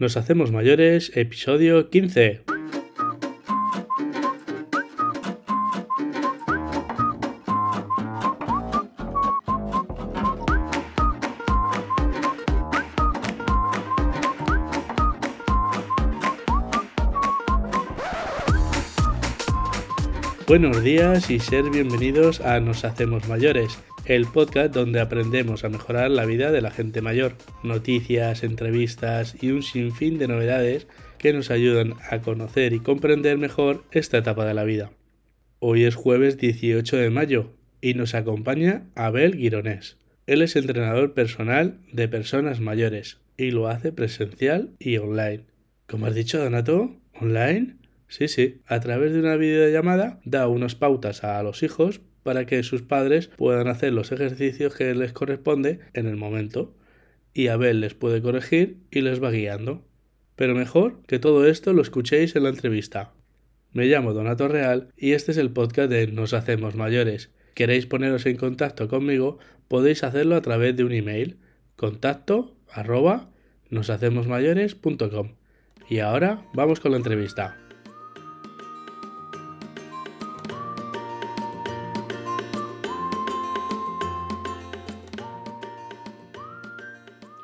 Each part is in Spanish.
Nos hacemos mayores, episodio 15. Buenos días y ser bienvenidos a Nos Hacemos Mayores, el podcast donde aprendemos a mejorar la vida de la gente mayor. Noticias, entrevistas y un sinfín de novedades que nos ayudan a conocer y comprender mejor esta etapa de la vida. Hoy es jueves 18 de mayo y nos acompaña Abel Gironés. Él es entrenador personal de personas mayores y lo hace presencial y online. ¿Cómo has dicho, Donato? ¿Online? Sí, sí, a través de una videollamada da unas pautas a los hijos para que sus padres puedan hacer los ejercicios que les corresponde en el momento. Y Abel les puede corregir y les va guiando. Pero mejor que todo esto lo escuchéis en la entrevista. Me llamo Donato Real y este es el podcast de Nos Hacemos Mayores. ¿Queréis poneros en contacto conmigo? Podéis hacerlo a través de un email contacto arroba noshacemosmayores.com. Y ahora vamos con la entrevista.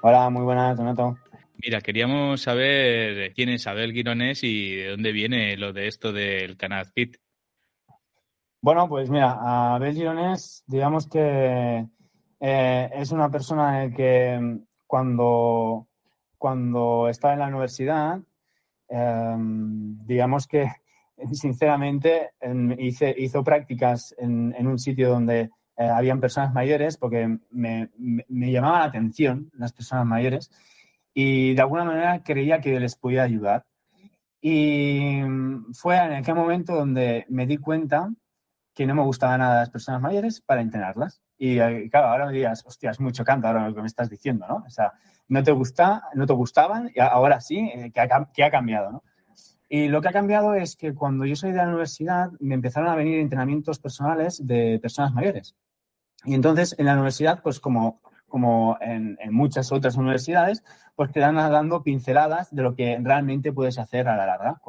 Hola, muy buenas, Donato. Mira, queríamos saber quién es Abel Gironés y de dónde viene lo de esto del Canal Fit. Bueno, pues mira, Abel Gironés, digamos que eh, es una persona que cuando, cuando estaba en la universidad, em, digamos que sinceramente hice, hizo prácticas en, en un sitio donde eh, habían personas mayores porque me, me, llamaba la atención las personas mayores y de alguna manera creía que les podía ayudar. Y fue en aquel momento donde me di cuenta que no me gustaban nada las personas mayores para entrenarlas. Y eh, claro, ahora me dirías, hostia, es muy chocante ahora lo que me estás diciendo, ¿no? O sea, no te, gusta, no te gustaban y ahora sí, eh, que ha, que ha cambiado, ¿no? Y lo que ha cambiado es que cuando yo soy de la universidad me empezaron a venir entrenamientos personales de personas mayores. Y entonces en la universidad, pues como, como en, muchas otras universidades, pues te dan dando pinceladas de lo que realmente puedes hacer a la larga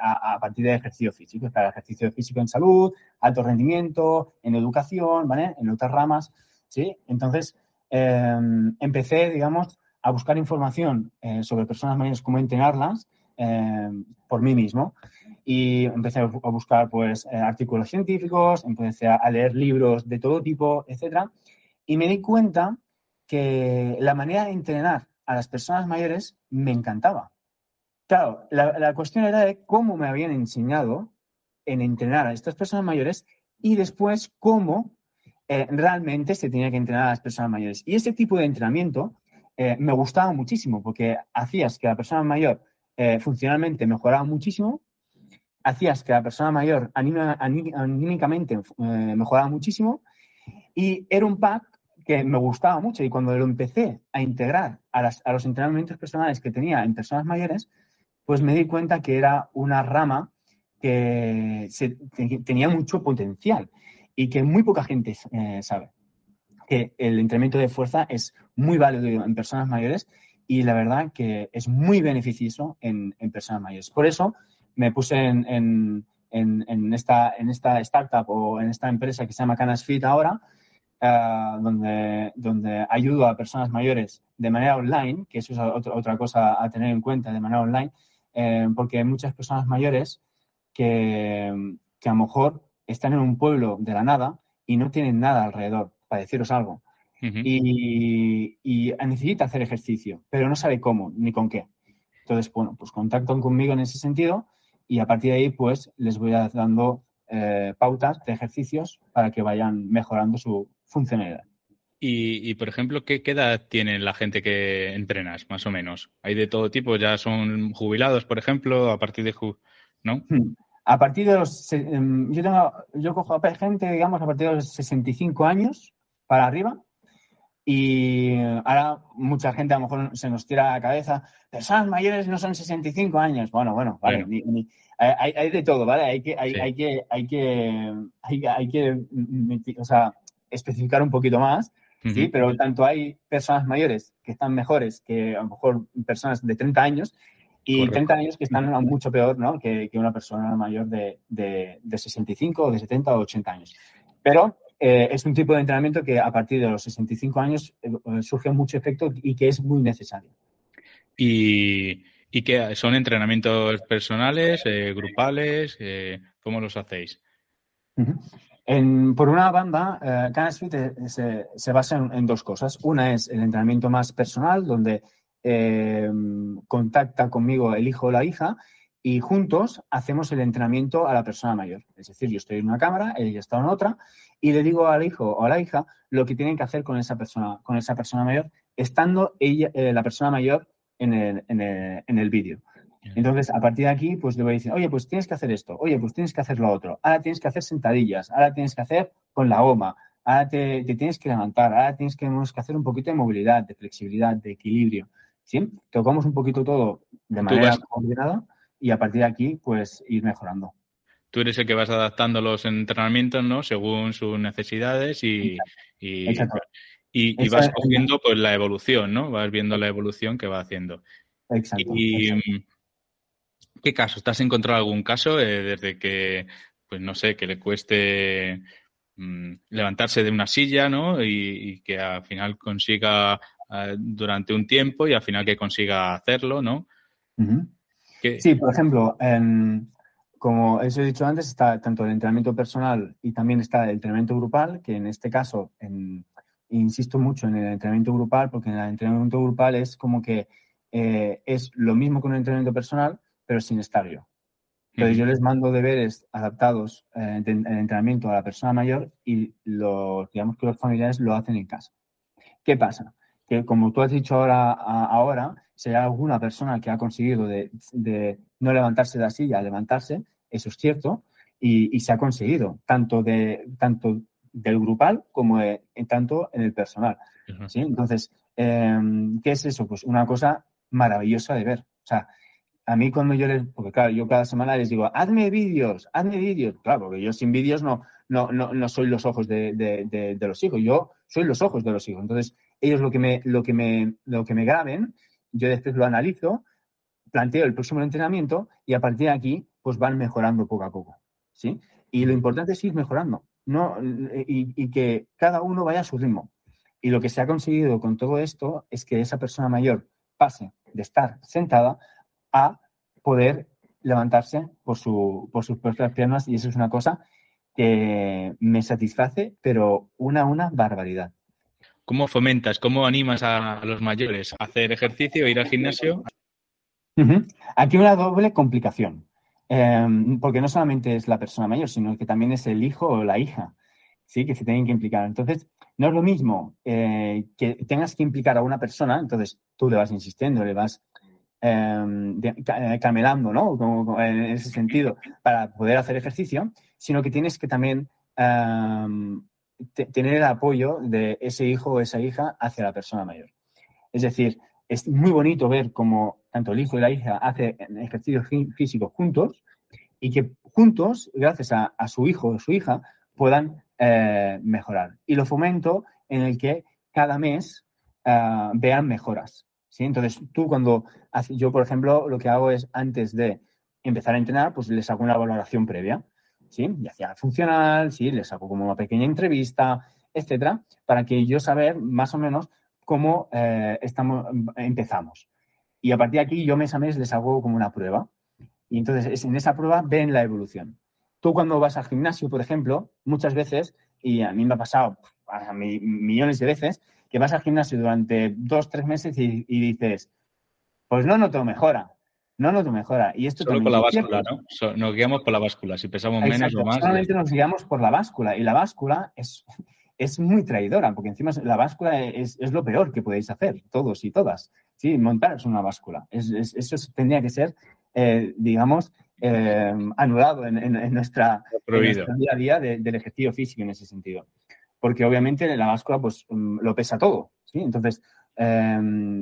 a, partir de ejercicio físico. El ejercicio físico en salud, alto rendimiento, en educación, ¿vale? En otras ramas, ¿sí? Entonces em, empecé, digamos, a buscar información eh, sobre personas mayores, cómo entrenarlas em, por mí mismo y empecé a buscar pues eh, artículos científicos, empecé a leer libros de todo tipo, etcétera, y me di cuenta que la manera de entrenar a las personas mayores me encantaba. Claro, la, cuestión era de cómo me habían enseñado en entrenar a estas personas mayores y después cómo eh, realmente se tenía que entrenar a las personas mayores. Y ese tipo de entrenamiento eh, me gustaba muchísimo porque hacías que la persona mayor funcionalmente mejoraba muchísimo hacías que la persona mayor anímicamente eh, mejoraba muchísimo. Y era un pack que me gustaba mucho. Y cuando lo empecé a integrar a, los entrenamientos personales que tenía en personas mayores, pues me di cuenta que era una rama que tenía mucho potencial y que muy poca gente eh, sabe. Que el entrenamiento de fuerza es muy válido en personas mayores y la verdad que es muy beneficioso en, en personas mayores. Por eso me puse en, esta, en esta startup o en esta empresa que se llama Canasfit ahora, eh, donde, donde ayudo a personas mayores de manera online, que eso es otra cosa a tener en cuenta de manera online, eh, porque hay muchas personas mayores que, que a lo mejor están en un pueblo de la nada y no tienen nada alrededor, para deciros algo. y, y, necesita hacer ejercicio, pero no sabe cómo ni con qué. Entonces, bueno, pues contactan conmigo en ese sentido y a partir de ahí pues les voy dando eh, pautas de ejercicios para que vayan mejorando su funcionalidad. Y, por ejemplo, ¿qué, edad tienen la gente que entrenas, más o menos? ¿Hay de todo tipo? ¿Ya son jubilados, por ejemplo, a partir de... ¿No? Hmm. A partir de los... Em, yo, tengo, yo cojo a gente, digamos, a partir de los 65 años para arriba. Y ahora mucha gente a lo mejor se nos tira a la cabeza, personas mayores no son 65 años. Bueno, bueno, vale, hay, de todo, ¿vale? Hay que, hay, que, hay que, hay, que, o sea, especificar un poquito más. ¿sí? Pero tanto hay personas mayores que están mejores que a lo mejor personas de 30 años y 30 años que están mucho peor ¿no? que, una persona mayor de, de, de, 65 o de 70 o 80 años. Pero eh, es un tipo de entrenamiento que a partir de los 65 años eh, surge mucho efecto y que es muy necesario. ¿Y, y qué son entrenamientos personales, eh, grupales? ¿Cómo los hacéis? por una banda, eh, se, se, basa en, dos cosas. Una es el entrenamiento más personal, donde contacta conmigo el hijo o la hija y juntos hacemos el entrenamiento a la persona mayor. Es decir, yo estoy en una cámara, ella está en otra, y le digo al hijo o a la hija lo que tienen que hacer con esa persona, con esa persona mayor, estando ella, eh, la persona mayor en el, en el, en el vídeo. Entonces, a partir de aquí, pues le voy a decir, oye, pues tienes que hacer esto, oye, pues tienes que hacer lo otro, ahora tienes que hacer sentadillas, ahora tienes que hacer con la goma, ahora te, tienes que levantar, ahora tienes que, que hacer un poquito de movilidad, de flexibilidad, de equilibrio. ¿Sí? Tocamos un poquito todo de manera coordinada y a partir de aquí, pues ir mejorando. Tú eres el que vas adaptando los entrenamientos, ¿no? Según sus necesidades y, y, y, vas viendo pues la evolución, ¿no? Vas viendo la evolución que va haciendo. Exacto. Y, ¿qué caso? ¿Estás encontrado algún caso eh, desde que, pues no sé, que le cueste mm, levantarse de una silla, ¿no? Y, que al final consiga eh, durante un tiempo y al final que consiga hacerlo, ¿no? Sí, por ejemplo, como os he dicho antes, está tanto el entrenamiento personal y también está el entrenamiento grupal, que en este caso insisto mucho en el entrenamiento grupal, porque en el entrenamiento grupal es como que eh, es lo mismo que un entrenamiento personal, pero sin estar yo. Entonces yo les mando deberes adaptados eh, de, entrenamiento a la persona mayor y los, digamos que los familiares lo hacen en casa. ¿Qué pasa? Que como tú has dicho ahora, ahora hay alguna persona que ha conseguido de, no levantarse de la silla a levantarse, eso es cierto, y, se ha conseguido, tanto, de, tanto del grupal como en, tanto en el personal. ¿sí? Entonces, em, ¿qué es eso? Pues una cosa maravillosa de ver. O sea, a mí cuando yo les, porque claro, yo cada semana les digo, hazme vídeos, hazme vídeos. Claro, porque yo sin vídeos no, no, no, no soy los ojos de, de, de, los hijos, yo soy los ojos de los hijos. Entonces, ellos lo que me, lo que me, lo que me graben yo después lo analizo, planteo el próximo entrenamiento y a partir de aquí, pues van mejorando poco a poco. ¿sí? Y lo importante es ir mejorando no, y, que cada uno vaya a su ritmo. Y lo que se ha conseguido con todo esto es que esa persona mayor pase de estar sentada a poder levantarse por, su, por sus propias piernas y eso es una cosa que me satisface, pero una, una barbaridad. ¿Cómo fomentas, cómo animas a los mayores a hacer ejercicio, ir al gimnasio? Aquí una doble complicación, em, porque no solamente es la persona mayor, sino que también es el hijo o la hija, ¿sí? que se tienen que implicar. Entonces, no es lo mismo eh, que tengas que implicar a una persona, entonces tú le vas insistiendo, le vas em, eh, camelando, ¿no? en ese sentido, para poder hacer ejercicio, sino que tienes que también em, tener el apoyo de ese hijo o esa hija hacia la persona mayor. Es decir, es muy bonito ver cómo tanto el hijo y la hija hacen ejercicios físicos juntos y que juntos, gracias a, su hijo o su hija, puedan eh, mejorar. Y lo fomento en el que cada mes eh, vean mejoras. ¿sí? Entonces, tú cuando, yo por ejemplo, lo que hago es antes de empezar a entrenar, pues les hago una valoración previa. ¿Sí? Ya sea funcional, ¿sí? Les hago como una pequeña entrevista, etcétera, para que yo saber más o menos cómo eh, estamos, empezamos. Y a partir de aquí yo mes a mes les hago como una prueba. Y entonces en esa prueba ven la evolución. Tú cuando vas al gimnasio, por ejemplo, muchas veces, y a mí me ha pasado a millones de veces, que vas al gimnasio durante dos, tres meses y, y dices, pues no noto mejora. No noto mejora. Y esto Solo con la báscula, ¿no? nos guiamos por la báscula. Si pesamos menos o más. Solamente nos guiamos por la báscula. Y la báscula es, es muy traidora, porque encima la báscula es, lo peor que podéis hacer, todos y todas. Sí, montar es una báscula. eso tendría que ser, eh, digamos, eh, anulado en, nuestra, día a día del ejercicio físico en ese sentido. Porque obviamente la báscula pues mm, lo pesa todo. ¿sí? Entonces, eh,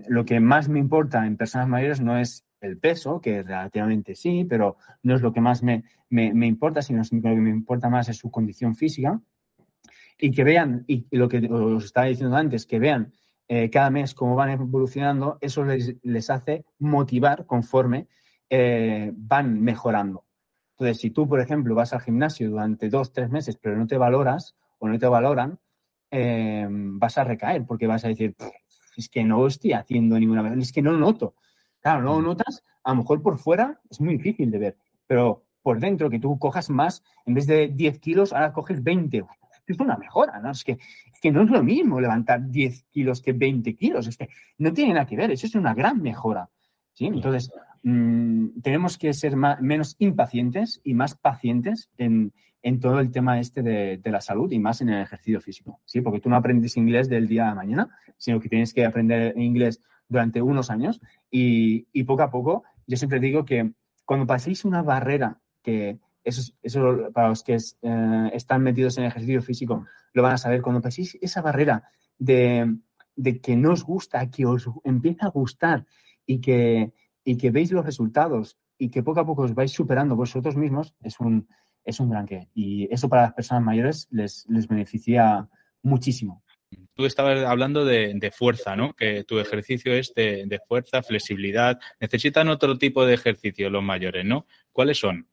lo que más me importa en personas mayores no es el peso, que relativamente sí, pero no es lo que más me, importa, sino lo que me importa más es su condición física. y que vean, y lo que os estaba diciendo antes, que vean eh, cada mes cómo van evolucionando, eso les, hace motivar conforme eh, van mejorando. Entonces, si tú, por ejemplo, vas al gimnasio durante dos, tres meses, pero no te valoras o no te valoran, eh, vas a recaer porque vas a decir, es que no estoy haciendo ninguna es que no noto. Claro, no lo notas, a lo mejor por fuera es muy difícil de ver, pero por dentro que tú cojas más, en vez de 10 kilos, ahora coges 20 es una mejora, ¿no? Es que, es que no es lo mismo levantar 10 kilos que 20 kilos, es que no tiene nada que ver, eso es una gran mejora, ¿sí? Entonces, mm, tenemos que ser menos impacientes y más pacientes en, todo el tema este de, la salud y más en el ejercicio físico, ¿sí? Porque tú no aprendes inglés del día a mañana, sino que tienes que aprender inglés durante unos años y, y poco a poco, yo siempre digo que cuando paséis una barrera que, eso, eso para los que eh, están metidos en ejercicio físico lo van a saber. Cuando paséis esa barrera de, que no os gusta, que os empieza a gustar y que, y que veis los resultados y que poco a poco os vais superando vosotros mismos, es un, es un gran qué. Y eso para las personas mayores les, les beneficia muchísimo. Tú estabas hablando de, fuerza, ¿no? Que tu ejercicio es de, de, fuerza, flexibilidad. Necesitan otro tipo de ejercicio los mayores, ¿no? ¿Cuáles son?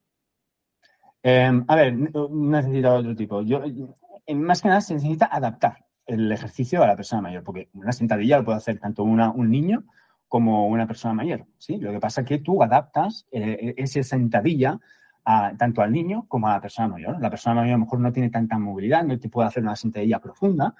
Em, a ver, necesita otro tipo. Yo, más que nada se necesita adaptar el ejercicio a la persona mayor, porque una sentadilla lo puede hacer tanto una, un niño como una persona mayor. ¿sí? Lo que pasa es que tú adaptas eh, esa sentadilla tanto al niño como a la persona mayor. La persona mayor a lo mejor no tiene tanta movilidad, no te puede hacer una sentadilla profunda,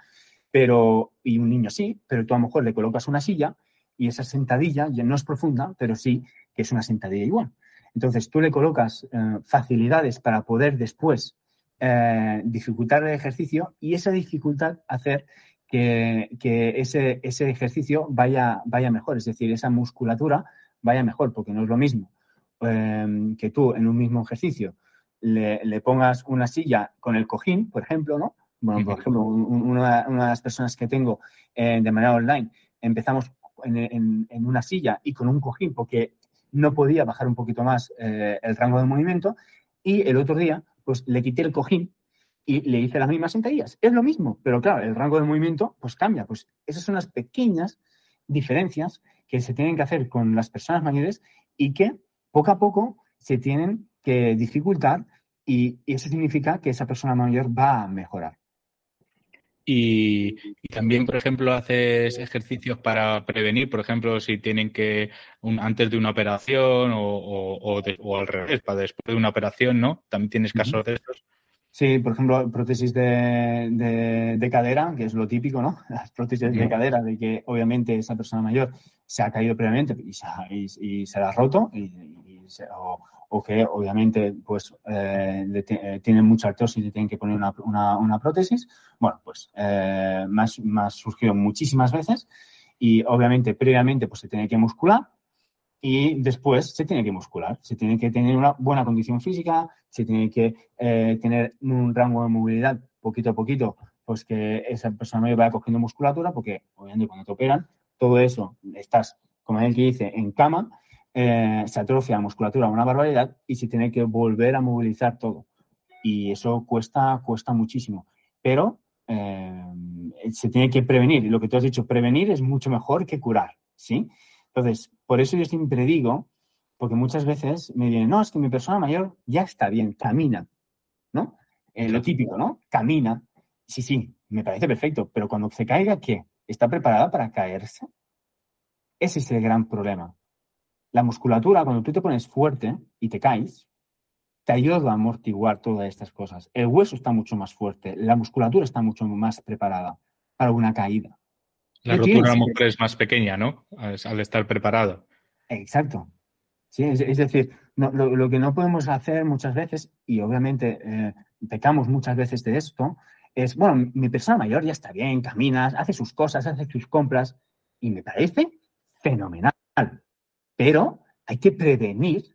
pero, y un niño sí, pero tú a lo mejor le colocas una silla y esa sentadilla ya no es profunda, pero sí que es una sentadilla igual. Entonces, tú le colocas eh, facilidades para poder después eh, dificultar el ejercicio y esa dificultad hacer que, ese, ejercicio vaya, vaya mejor, es decir, esa musculatura vaya mejor, porque no es lo mismo em, que tú en un mismo ejercicio le, pongas una silla con el cojín, por ejemplo, ¿no? Bueno, por ejemplo, una, de las personas que tengo eh, de manera online, empezamos en, una silla y con un cojín, porque no podía bajar un poquito más eh, el rango de movimiento y el otro día pues le quité el cojín y le hice las mismas sentadillas. Es lo mismo, pero claro, el rango de movimiento pues cambia. Pues esas son las pequeñas diferencias que se tienen que hacer con las personas mayores y que poco a poco se tienen que dificultar y eso significa que esa persona mayor va a mejorar. Y, también, por ejemplo, haces ejercicios para prevenir, por ejemplo, si tienen que, antes de una operación o, al revés, para después de una operación, ¿no? También tienes casos de estos. Sí, por ejemplo, prótesis de, cadera, que es lo típico, ¿no? Las prótesis de cadera, de que obviamente esa persona mayor se ha caído previamente y se, y, se la ha roto, y, o que obviamente pues eh, eh, tienen mucha artrosis y tienen que poner una, prótesis. Bueno, pues eh, más, más surgido muchísimas veces y obviamente previamente pues se tiene que muscular y después se tiene que muscular, se tiene que tener una buena condición física, se tiene que tener un rango de movilidad poquito a poquito, pues que esa persona vaya cogiendo musculatura, porque obviamente cuando te operan, todo eso estás, como el que dice, en cama eh, se atrofia la musculatura una barbaridad y se tiene que volver a movilizar todo. Y eso cuesta, cuesta muchísimo. Pero eh, se tiene que prevenir. Y lo que tú has dicho, prevenir es mucho mejor que curar. ¿sí? Entonces, por eso yo siempre digo, porque muchas veces me vienen, no, es que mi persona mayor ya está bien, camina. ¿No? Eh, lo típico, ¿no? Camina. Sí, sí, me parece perfecto. Pero cuando se caiga, ¿qué? ¿Está preparada para caerse? Ese es el gran problema. La musculatura, cuando tú te pones fuerte y te caes, te ayuda a amortiguar todas estas cosas. El hueso está mucho más fuerte, la musculatura está mucho más preparada para una caída. La rotura es más pequeña, ¿no? Al estar preparado. Exacto. Sí, es, decir, lo, que no podemos hacer muchas veces, y obviamente eh, pecamos muchas veces de esto, es, bueno, mi persona mayor ya está bien, camina, hace sus cosas, hace sus compras, y me parece fenomenal. Pero hay que prevenir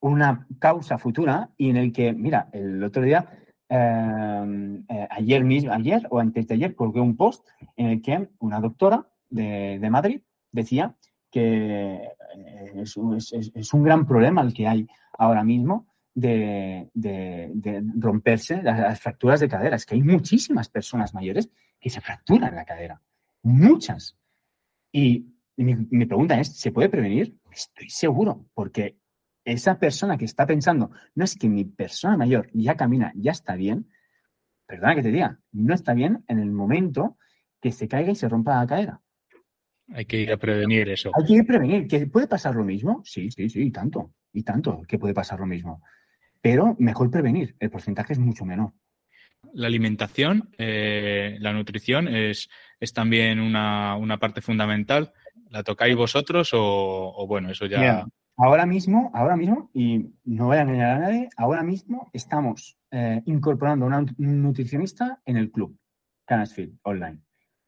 una causa futura y en el que, mira, el otro día, em, eh, ayer mismo, ayer o antes de ayer, colgué un post en el que una doctora de, Madrid decía que eh, es, un gran problema el que hay ahora mismo de, romperse las, fracturas de cadera. Es que hay muchísimas personas mayores que se fracturan la cadera. Muchas. Y mi, mi pregunta es, ¿se puede prevenir? Estoy seguro, porque esa persona que está pensando, no es que mi persona mayor ya camina, ya está bien, perdona que te diga, no está bien en el momento que se caiga y se rompa la cadera. Hay que ir a prevenir eso. Hay que ir a prevenir. ¿Que puede pasar lo mismo? Sí, sí, sí, y tanto. Y tanto que puede pasar lo mismo. Pero mejor prevenir. El porcentaje es mucho menor. La alimentación, eh, la nutrición es, es también una, parte fundamental. ¿La tocáis vosotros o, bueno, eso ya... ahora mismo, ahora mismo, y no voy a engañar a nadie, ahora mismo estamos eh, incorporando a un nutricionista en el club, Canasfield Online.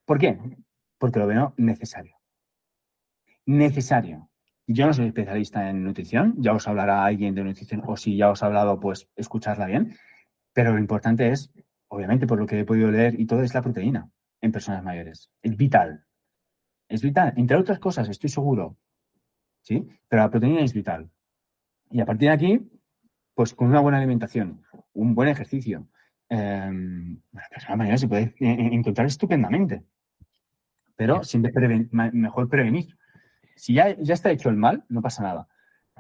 ¿Por qué? porque lo veo necesario. Necesario. Yo no soy especialista en nutrición, ya os hablará alguien de nutrición, o si ya os ha hablado, pues escucharla bien. Pero lo importante es, obviamente, por lo que he podido leer y todo, es la proteína en personas mayores. Es vital. Es vital. Entre otras cosas, estoy seguro. ¿Sí? Pero la proteína es vital. Y a partir de aquí, pues con una buena alimentación, un buen ejercicio, eh, persona mayor se puede encontrar estupendamente. Pero siempre mejor prevenir. Si ya, ya está hecho el mal, no pasa nada.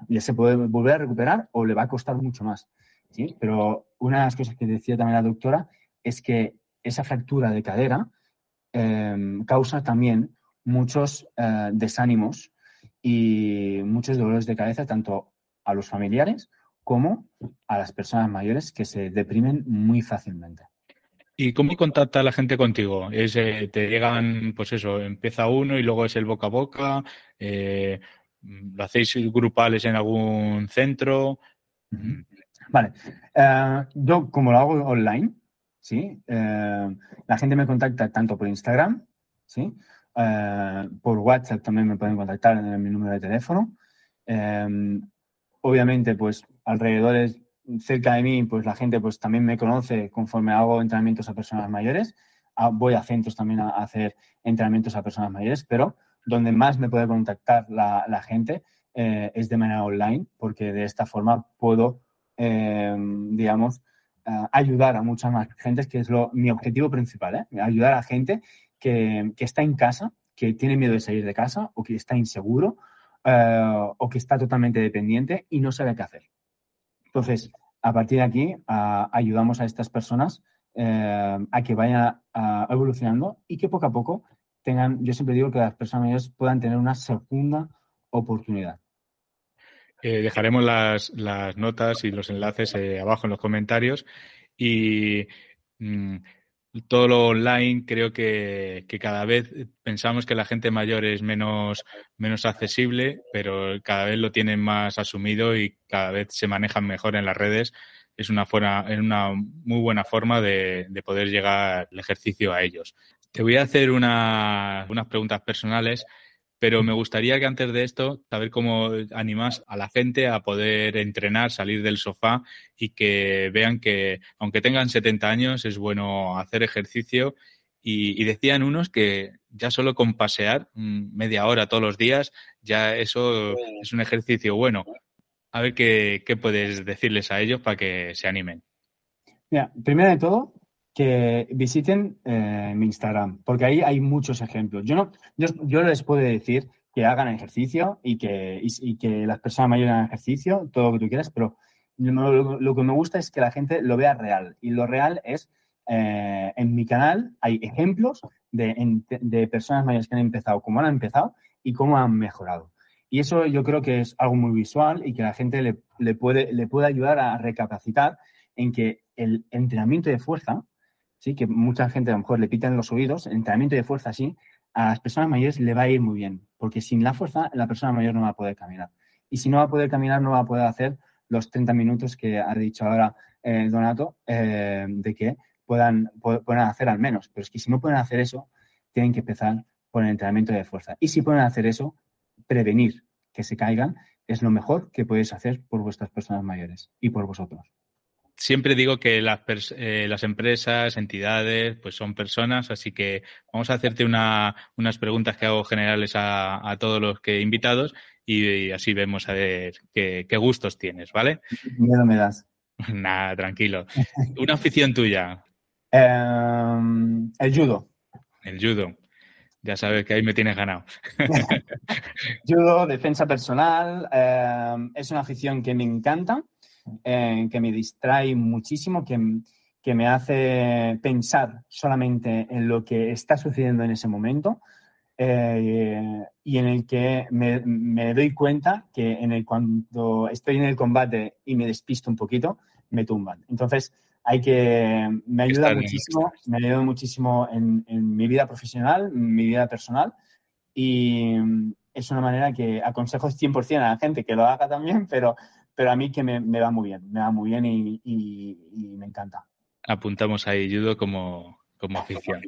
Ya se puede volver a recuperar o le va a costar mucho más. ¿sí? Pero una de las cosas que decía también la doctora es que esa fractura de cadera em, causa también muchos eh, desánimos y muchos dolores de cabeza tanto a los familiares como a las personas mayores que se deprimen muy fácilmente. ¿Y cómo contacta la gente contigo? ¿Es, eh, ¿Te llegan, pues eso, empieza uno y luego es el boca a boca? Eh, ¿Lo hacéis grupales en algún centro? Vale. Yo, como lo hago online, ¿sí? la gente me contacta tanto por Instagram, ¿sí? Por WhatsApp también me pueden contactar en mi número de teléfono. obviamente, pues alrededor cerca de mí, pues la gente pues también me conoce conforme hago entrenamientos a personas mayores. Ah, voy a centros también a hacer entrenamientos a personas mayores, pero donde más me puede contactar la, gente eh, es de manera online, porque de esta forma puedo, eh, digamos, ayudar a muchas más gentes, que es lo, mi objetivo principal, ¿eh? ayudar a gente que, está en casa, que tiene miedo de salir de casa o que está inseguro o que está totalmente dependiente y no sabe qué hacer. Entonces, a partir de aquí, ayudamos a estas personas eh, a que vayan evolucionando y que poco a poco tengan, yo siempre digo que las personas mayores puedan tener una segunda oportunidad. Eh, dejaremos las, notas y los enlaces eh, abajo en los comentarios y mm, todo lo online creo que, cada vez pensamos que la gente mayor es menos, menos accesible, pero cada vez lo tienen más asumido y cada vez se manejan mejor en las redes. Es una, forma, es una muy buena forma de, de poder llegar el ejercicio a ellos. Te voy a hacer unas preguntas personales pero me gustaría que antes de esto, saber cómo animas a la gente a poder entrenar, salir del sofá y que vean que, aunque tengan 70 años, es bueno hacer ejercicio. Y, decían unos que ya solo con pasear mm, media hora todos los días, ya eso es un ejercicio bueno. A ver qué, puedes decirles a ellos para que se animen. Mira, primero de todo, que visiten eh, mi Instagram, porque ahí hay muchos ejemplos. Yo no, yo, les puedo decir que hagan ejercicio y que, y, que las personas mayores hagan ejercicio, todo lo que tú quieras, pero lo, que me gusta es que la gente lo vea real. Y lo real es, eh, en mi canal hay ejemplos de, de, personas mayores que han empezado, cómo han empezado y cómo han mejorado. Y eso yo creo que es algo muy visual y que la gente le, le puede, le puede ayudar a recapacitar en que el entrenamiento de fuerza ¿sí? que mucha gente a lo mejor le pitan los oídos, el entrenamiento de fuerza sí, a las personas mayores le va a ir muy bien, porque sin la fuerza la persona mayor no va a poder caminar. Y si no va a poder caminar, no va a poder hacer los 30 minutos que ha dicho ahora eh, Donato, eh, de que puedan, puedan hacer al menos. Pero es que si no pueden hacer eso, tienen que empezar por el entrenamiento de fuerza. Y si pueden hacer eso, prevenir que se caigan es lo mejor que podéis hacer por vuestras personas mayores y por vosotros siempre digo que las, eh, las, empresas, entidades, pues son personas, así que vamos a hacerte una, unas preguntas que hago generales a, a todos los que invitados y, así vemos a ver qué, gustos tienes, ¿vale? Miedo me das. Nada, tranquilo. ¿Una afición tuya? Em, el judo. El judo. Ya sabes que ahí me tienes ganado. judo, defensa personal. Em, es una afición que me encanta, eh, que me distrae muchísimo, que, que me hace pensar solamente en lo que está sucediendo en ese momento. Eh, y en el que me, me, doy cuenta que en el, cuando estoy en el combate y me despisto un poquito, me tumban. Entonces, hay que, me ayuda muchísimo, me ayuda muchísimo en, en, mi vida profesional, en mi vida personal y es una manera que aconsejo 100% a la gente que lo haga también, pero, pero a mí que me, me va muy bien, me va muy bien y, y, y me encanta. Apuntamos ahí judo como, como afición.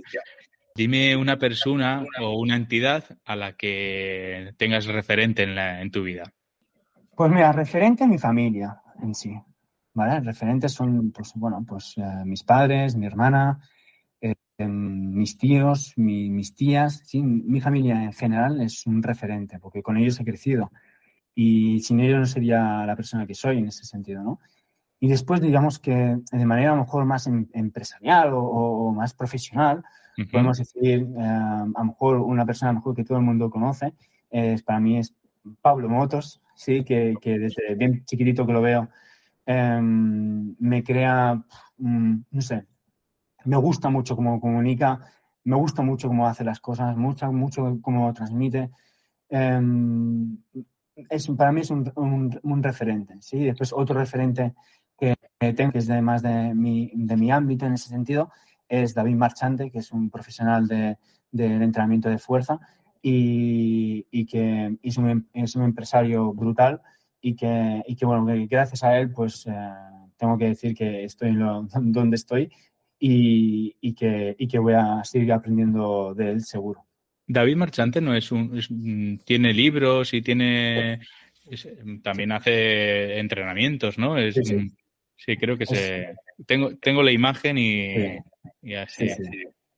Dime una persona o una entidad a la que tengas referente en, la, en tu vida. Pues mira, referente a mi familia en sí. ¿vale? Referentes son, pues, bueno, pues eh, mis padres, mi hermana, eh, em, mis tíos, mis tías, sí, mi familia en general es un referente, porque con ellos he crecido. Y sin ellos no sería la persona que soy en ese sentido, ¿no? Y después, digamos que de manera a lo mejor más em, empresarial o, más profesional, podemos decir, eh, a lo mejor una persona mejor que todo el mundo conoce, es, para mí es Pablo Motos, sí, que, que desde bien chiquitito que lo veo, Em, me crea, mm, no sé, me gusta mucho cómo comunica, me gusta mucho cómo hace las cosas, mucho, mucho cómo transmite. Es, para mí es un, un, referente, ¿sí? Después otro referente que tengo, que es de más de mi, de mi ámbito en ese sentido, es David Marchante, que es un profesional de, del entrenamiento de fuerza y, y que es un, es un empresario brutal y que, y que bueno, gracias a él, pues eh, tengo que decir que estoy donde estoy y, y, que, y que voy a seguir aprendiendo de él seguro. David Marchante no es un, mm, tiene libros y tiene también hace entrenamientos, ¿no? Es, sí, creo que se tengo tengo la imagen y, y así,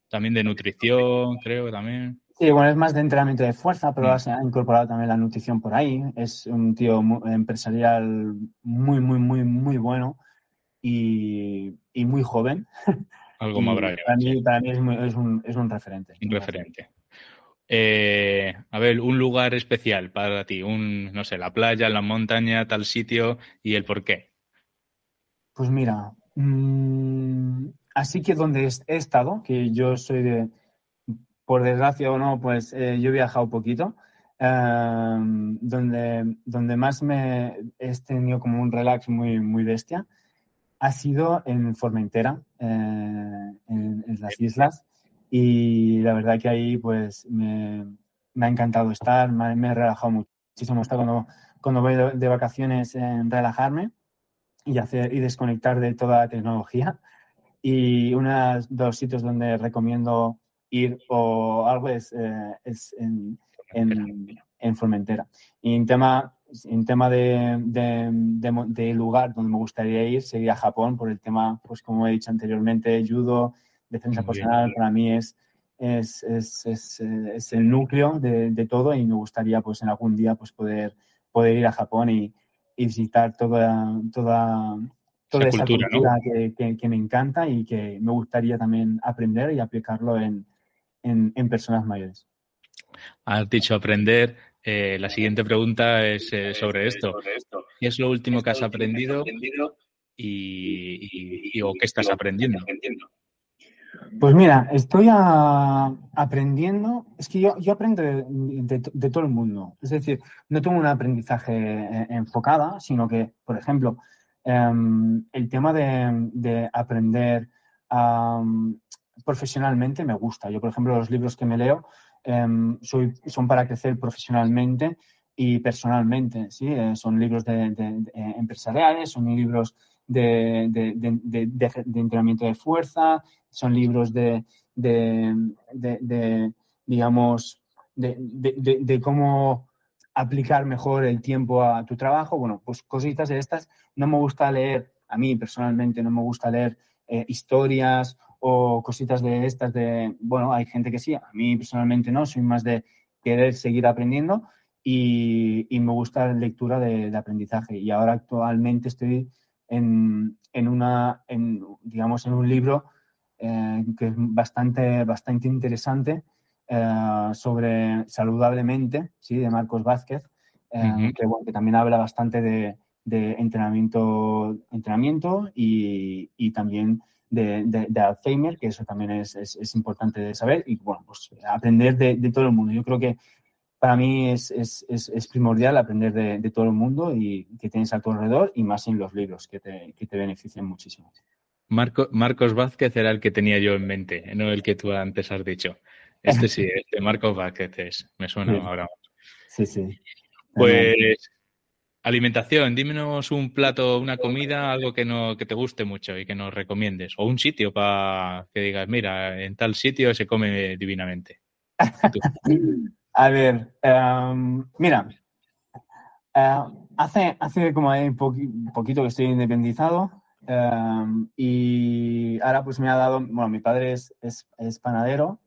también de nutrición, creo también. Sí, bueno, es más de entrenamiento de fuerza, pero mm. se ha incorporado también la nutrición por ahí. Es un tío empresarial muy, muy, muy, muy bueno y, muy joven. Algo más bravo. Para mí, para mí es, un, es, un, referente. Un referente. Eh, a ver, un lugar especial para ti, un, no sé, la playa, la montaña, tal sitio y el por qué. Pues mira, mm, así que donde he estado, que yo soy de, por desgracia o no, pues eh, yo he viajado poquito. Em, donde, donde más me he tenido como un relax muy, muy bestia ha sido en Formentera, eh, en, las islas. Y la verdad que ahí pues me, me ha encantado estar, me, he relajado muchísimo. Está cuando, cuando voy de, vacaciones en relajarme y, hacer, y desconectar de toda la tecnología. Y unos dos sitios donde recomiendo ir o algo es, eh, es en, en, en, Formentera. Y en tema, en tema de, de, de, lugar donde me gustaría ir sería Japón, por el tema, pues como he dicho anteriormente, judo, defensa personal, para mí es, es, es, es, es el núcleo de, de, todo y me gustaría pues en algún día pues poder, poder ir a Japón y, y visitar toda, toda, toda esa, cultura, que, que, que, me encanta y que me gustaría también aprender y aplicarlo en, en, personas mayores. Has dicho aprender. Eh, la siguiente pregunta es eh, sobre esto. ¿Qué es lo último que has aprendido y, o qué estás aprendiendo? Pues mira, estoy aprendiendo, es que yo, yo aprendo de, todo el mundo, es decir, no tengo un aprendizaje eh, enfocada, sino que, por ejemplo, em, el tema de, aprender profesionalmente me gusta. Yo, por ejemplo, los libros que me leo em, son para crecer profesionalmente y personalmente, ¿sí? Eh, son libros de, empresariales, son libros de, entrenamiento de fuerza, son libros de, digamos, de, cómo aplicar mejor el tiempo a tu trabajo. Bueno, pues cositas de estas. No me gusta leer, a mí personalmente no me gusta leer eh, historias o cositas de estas de, bueno, hay gente que sí, a mí personalmente no, soy más de querer seguir aprendiendo y, me gusta la lectura de, aprendizaje. Y ahora actualmente estoy en, en una, en, digamos, en un libro eh, que es bastante, bastante interesante eh, sobre saludablemente, ¿sí? de Marcos Vázquez, eh, que, que, también habla bastante de, de entrenamiento, entrenamiento y, y también de, de, Alzheimer, que eso también es, es, es, importante de saber y bueno, pues aprender de, de, todo el mundo. Yo creo que para mí es, es primordial aprender de, todo el mundo y que tienes a tu alrededor y más en los libros que te, que te benefician muchísimo. Marco, Marcos Vázquez era el que tenía yo en mente, no el que tú antes has dicho. Este sí, este Marcos Vázquez es, me suena ahora. Sí, sí. Pues Alimentación, dímenos un plato, una comida, algo que, no, que te guste mucho y que nos recomiendes. O un sitio para que digas, mira, en tal sitio se come divinamente. A ver, em, mira, eh, hace, hace como un poquito que estoy independizado em, y ahora pues me ha dado, bueno, mi padre es, es, panadero,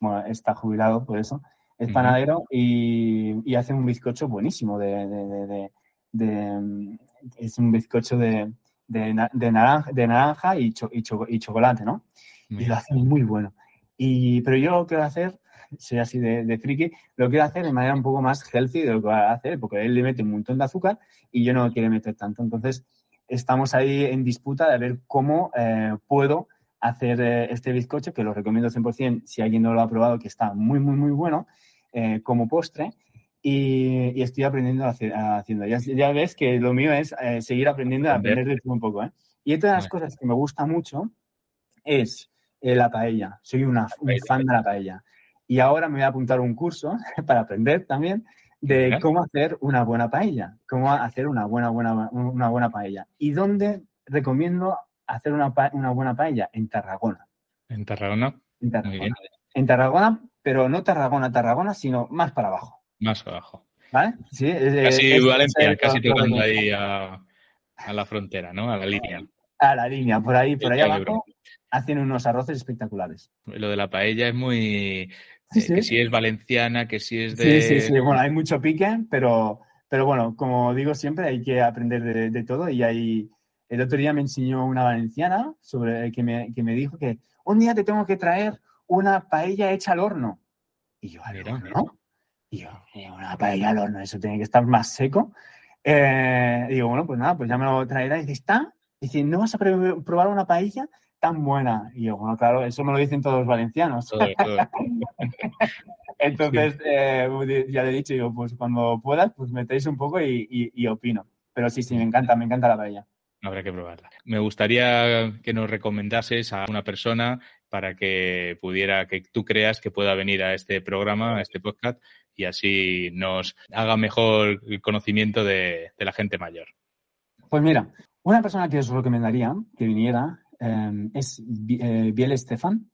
bueno, está jubilado por eso, es panadero y, hace un bizcocho buenísimo de de, es un bizcocho de, de, naranja, de naranja y, y, chocolate, ¿no? Y lo hace muy bueno. Y, pero yo lo quiero hacer, soy así de, de friki, lo quiero hacer de manera un poco más healthy de lo que va a hacer, porque él le mete un montón de azúcar y yo no quiero meter tanto. Entonces, estamos ahí en disputa de ver cómo eh, puedo hacer eh, este bizcocho, que lo recomiendo 100% si alguien no lo ha probado, que está muy, muy, muy bueno, eh, como postre y, estoy aprendiendo haciendo. Ya, ves que lo mío es eh, seguir aprendiendo a aprender de todo un poco. ¿eh? Y otra de las cosas que me gusta mucho es eh, la paella. Soy una, un fan de la paella. Y ahora me voy a apuntar un curso para aprender también de cómo hacer una buena paella, cómo hacer una buena, buena, una buena paella. ¿Y dónde recomiendo hacer una, una buena paella? En Tarragona. ¿En Tarragona? En Tarragona. En Tarragona, pero no Tarragona, Tarragona, sino más para abajo. Más abajo. ¿Vale? Sí, casi Valencia, casi tocando ahí a, la frontera, ¿no? A la línea. A la línea, por ahí, por ahí abajo, hacen unos arroces espectaculares. Lo de la paella es muy... Eh, que si es valenciana, que si es de... Sí, sí, sí. Bueno, hay mucho pique, pero, pero bueno, como digo siempre, hay que aprender de, todo y hay... El otro día me enseñó una valenciana sobre que me, que me dijo que un día te tengo que traer una paella hecha al horno. Y yo, al horno, ¿no? Y yo, eh, una paella al horno, eso tiene que estar más seco. Eh, digo, bueno, pues nada, pues ya me lo traerá. Y dice, ¿está? Dice, ¿no vas a probar una paella tan buena? Y yo, bueno, claro, eso me lo dicen todos los valencianos. Entonces, eh, ya le he dicho, digo, pues cuando puedas, pues metéis un poco y, y, opino. Pero sí, sí, me encanta, me encanta la paella. Habrá que probarla. Me gustaría que nos recomendases a una persona para que pudiera, que tú creas que pueda venir a este programa, a este podcast, y así nos haga mejor el conocimiento de, la gente mayor. Pues mira, una persona que os recomendaría que viniera em, es eh, Biel Estefan.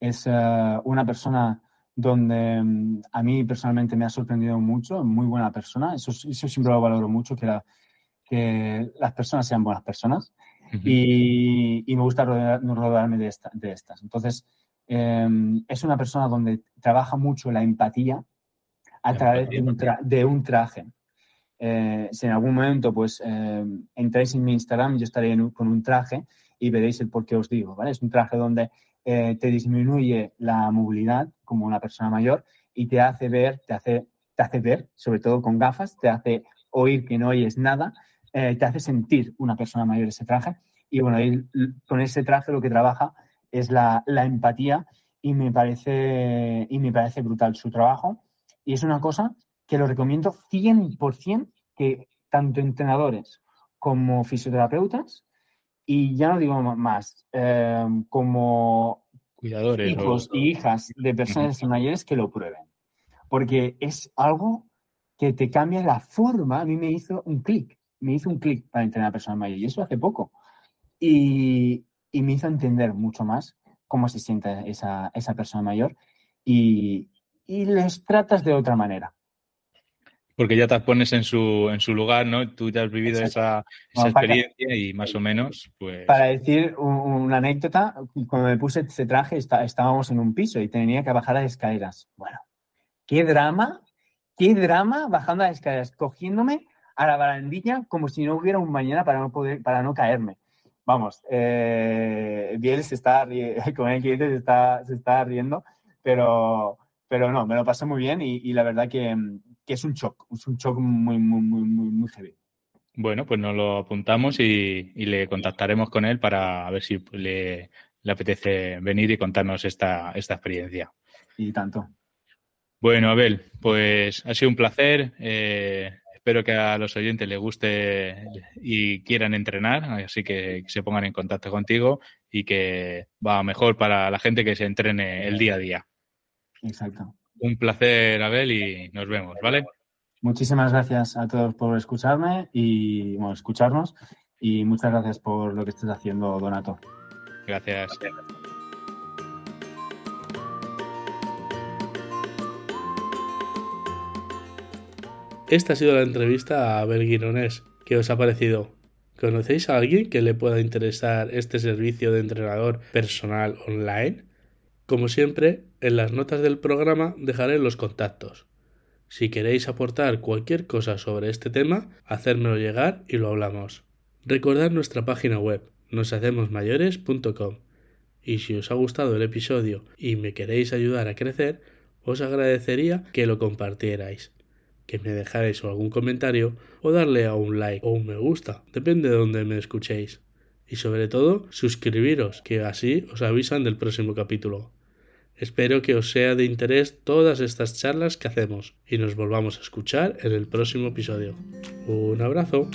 Es eh, una persona donde em, a mí personalmente me ha sorprendido mucho, muy buena persona. Eso, eso siempre lo valoro mucho, que, que las personas sean buenas personas. y, me gusta rodearme de, de estas. Entonces, em, es una persona donde trabaja mucho la empatía, a través de un, traje. Eh, si en algún momento pues eh, entráis en mi Instagram, yo estaré con un traje y veréis el por qué os digo, ¿vale? Es un traje donde eh, te disminuye la movilidad como una persona mayor y te hace ver, te hace, te hace ver, sobre todo con gafas, te hace oír que no oyes nada, te hace sentir una persona mayor ese traje. Y bueno, con ese traje lo que trabaja es la, la empatía y me parece, y me parece brutal su trabajo y es una cosa que lo recomiendo 100% que tanto entrenadores como fisioterapeutas, y ya no digo más, em, como cuidadores hijos y hijas de personas mayores que lo prueben. Porque es algo que te cambia la forma. A mí me hizo un clic, me hizo un clic para entrenar a personas mayores, y eso hace poco. Y, y, me hizo entender mucho más cómo se siente esa, esa persona mayor. Y, y les tratas de otra manera. Porque ya te pones en su, en su lugar, ¿no? Tú ya has vivido esa, experiencia y más o menos, pues... Para decir una anécdota, cuando me puse ese traje estábamos en un piso y tenía que bajar las escaleras. Bueno, qué drama, qué drama bajando las escaleras, cogiéndome a la barandilla como si no hubiera un mañana para no poder, para no caerme. Vamos, eh, Biel se está, con el cliente se está, se está riendo, pero, pero no, me lo pasé muy bien y, la verdad que, que, es un shock, es un shock muy, muy, muy, muy, muy heavy. Bueno, pues nos lo apuntamos y, y, le contactaremos con él para ver si le, le apetece venir y contarnos esta, esta experiencia. Y tanto. Bueno, Abel, pues ha sido un placer. Eh, espero que a los oyentes les guste y quieran entrenar, así que, se pongan en contacto contigo y que va mejor para la gente que se entrene el día a día. Exacto. Un placer, Abel, y nos vemos, ¿vale? Muchísimas gracias a todos por escucharme y bueno, escucharnos y muchas gracias por lo que estés haciendo, Donato. Gracias. Esta ha sido la entrevista a Abel Guironés. ¿Qué os ha parecido? ¿Conocéis a alguien que le pueda interesar este servicio de entrenador personal online? Como siempre, en las notas del programa dejaré los contactos. Si queréis aportar cualquier cosa sobre este tema, hacérmelo llegar y lo hablamos. Recordad nuestra página web, noshacemosmayores.com. Y si os ha gustado el episodio y me queréis ayudar a crecer, os agradecería que lo compartierais que me dejaréis algún comentario o darle a un like o un me gusta, depende de donde me escuchéis. Y sobre todo, suscribiros, que así os avisan del próximo capítulo. Espero que os sea de interés todas estas charlas que hacemos y nos volvamos a escuchar en el próximo episodio. Un abrazo.